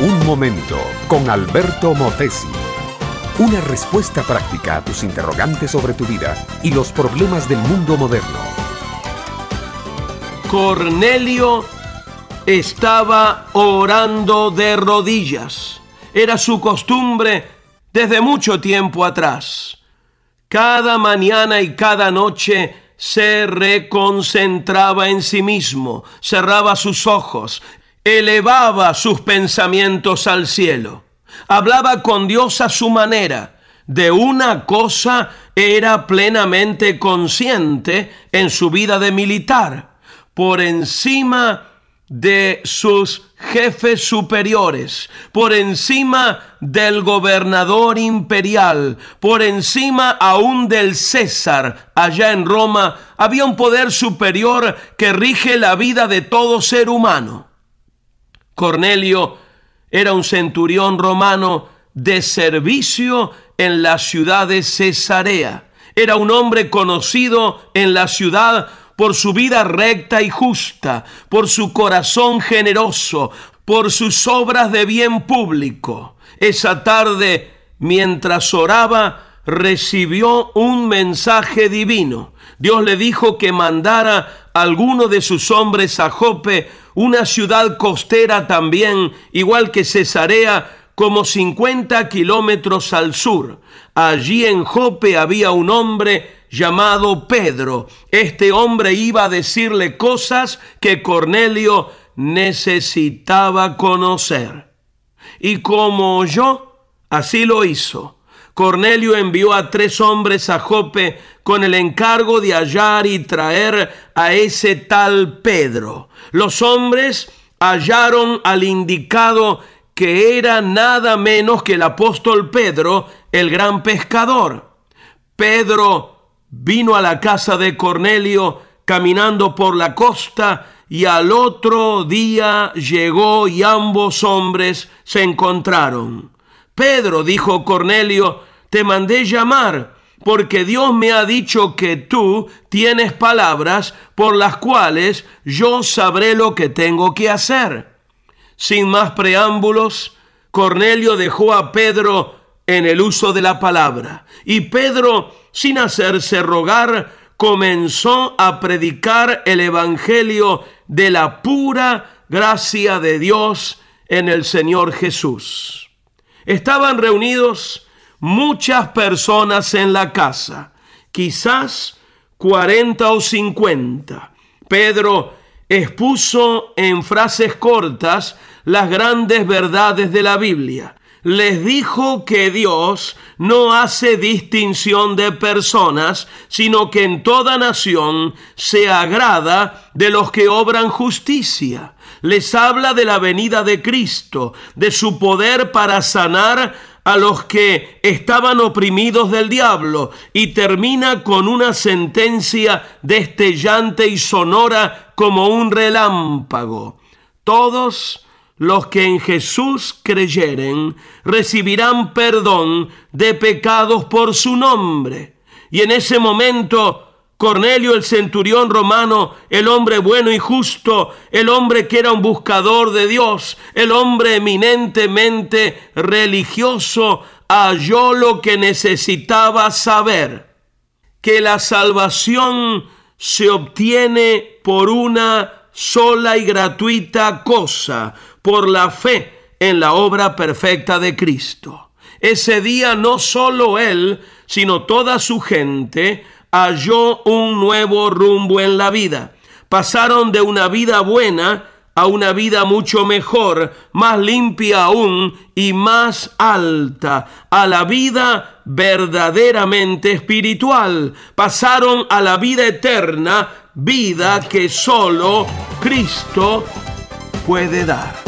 Un momento con Alberto Motesi. Una respuesta práctica a tus interrogantes sobre tu vida y los problemas del mundo moderno. Cornelio estaba orando de rodillas. Era su costumbre desde mucho tiempo atrás. Cada mañana y cada noche se reconcentraba en sí mismo, cerraba sus ojos, elevaba sus pensamientos al cielo, hablaba con Dios a su manera. De una cosa era plenamente consciente en su vida de militar, por encima de sus jefes superiores, por encima del gobernador imperial, por encima aún del César allá en Roma, había un poder superior que rige la vida de todo ser humano. Cornelio era un centurión romano de servicio en la ciudad de Cesarea. Era un hombre conocido en la ciudad por su vida recta y justa, por su corazón generoso, por sus obras de bien público. Esa tarde, mientras oraba, recibió un mensaje divino. Dios le dijo que mandara alguno de sus hombres a Jope una ciudad costera también, igual que Cesarea, como 50 kilómetros al sur. Allí en Jope había un hombre llamado Pedro. Este hombre iba a decirle cosas que Cornelio necesitaba conocer. Y como oyó, así lo hizo. Cornelio envió a tres hombres a Jope con el encargo de hallar y traer a ese tal Pedro. Los hombres hallaron al indicado que era nada menos que el apóstol Pedro, el gran pescador. Pedro vino a la casa de Cornelio caminando por la costa y al otro día llegó y ambos hombres se encontraron. Pedro, dijo Cornelio, te mandé llamar porque Dios me ha dicho que tú tienes palabras por las cuales yo sabré lo que tengo que hacer. Sin más preámbulos, Cornelio dejó a Pedro en el uso de la palabra y Pedro, sin hacerse rogar, comenzó a predicar el Evangelio de la pura gracia de Dios en el Señor Jesús. Estaban reunidos muchas personas en la casa, quizás 40 o 50. Pedro expuso en frases cortas las grandes verdades de la Biblia. Les dijo que Dios no hace distinción de personas, sino que en toda nación se agrada de los que obran justicia. Les habla de la venida de Cristo, de su poder para sanar a los que estaban oprimidos del diablo y termina con una sentencia destellante y sonora como un relámpago. Todos los que en Jesús creyeren recibirán perdón de pecados por su nombre. Y en ese momento Cornelio el centurión romano, el hombre bueno y justo, el hombre que era un buscador de Dios, el hombre eminentemente religioso, halló lo que necesitaba saber, que la salvación se obtiene por una sola y gratuita cosa, por la fe en la obra perfecta de Cristo. Ese día no solo él, sino toda su gente, halló un nuevo rumbo en la vida. Pasaron de una vida buena a una vida mucho mejor, más limpia aún y más alta, a la vida verdaderamente espiritual. Pasaron a la vida eterna, vida que solo Cristo puede dar.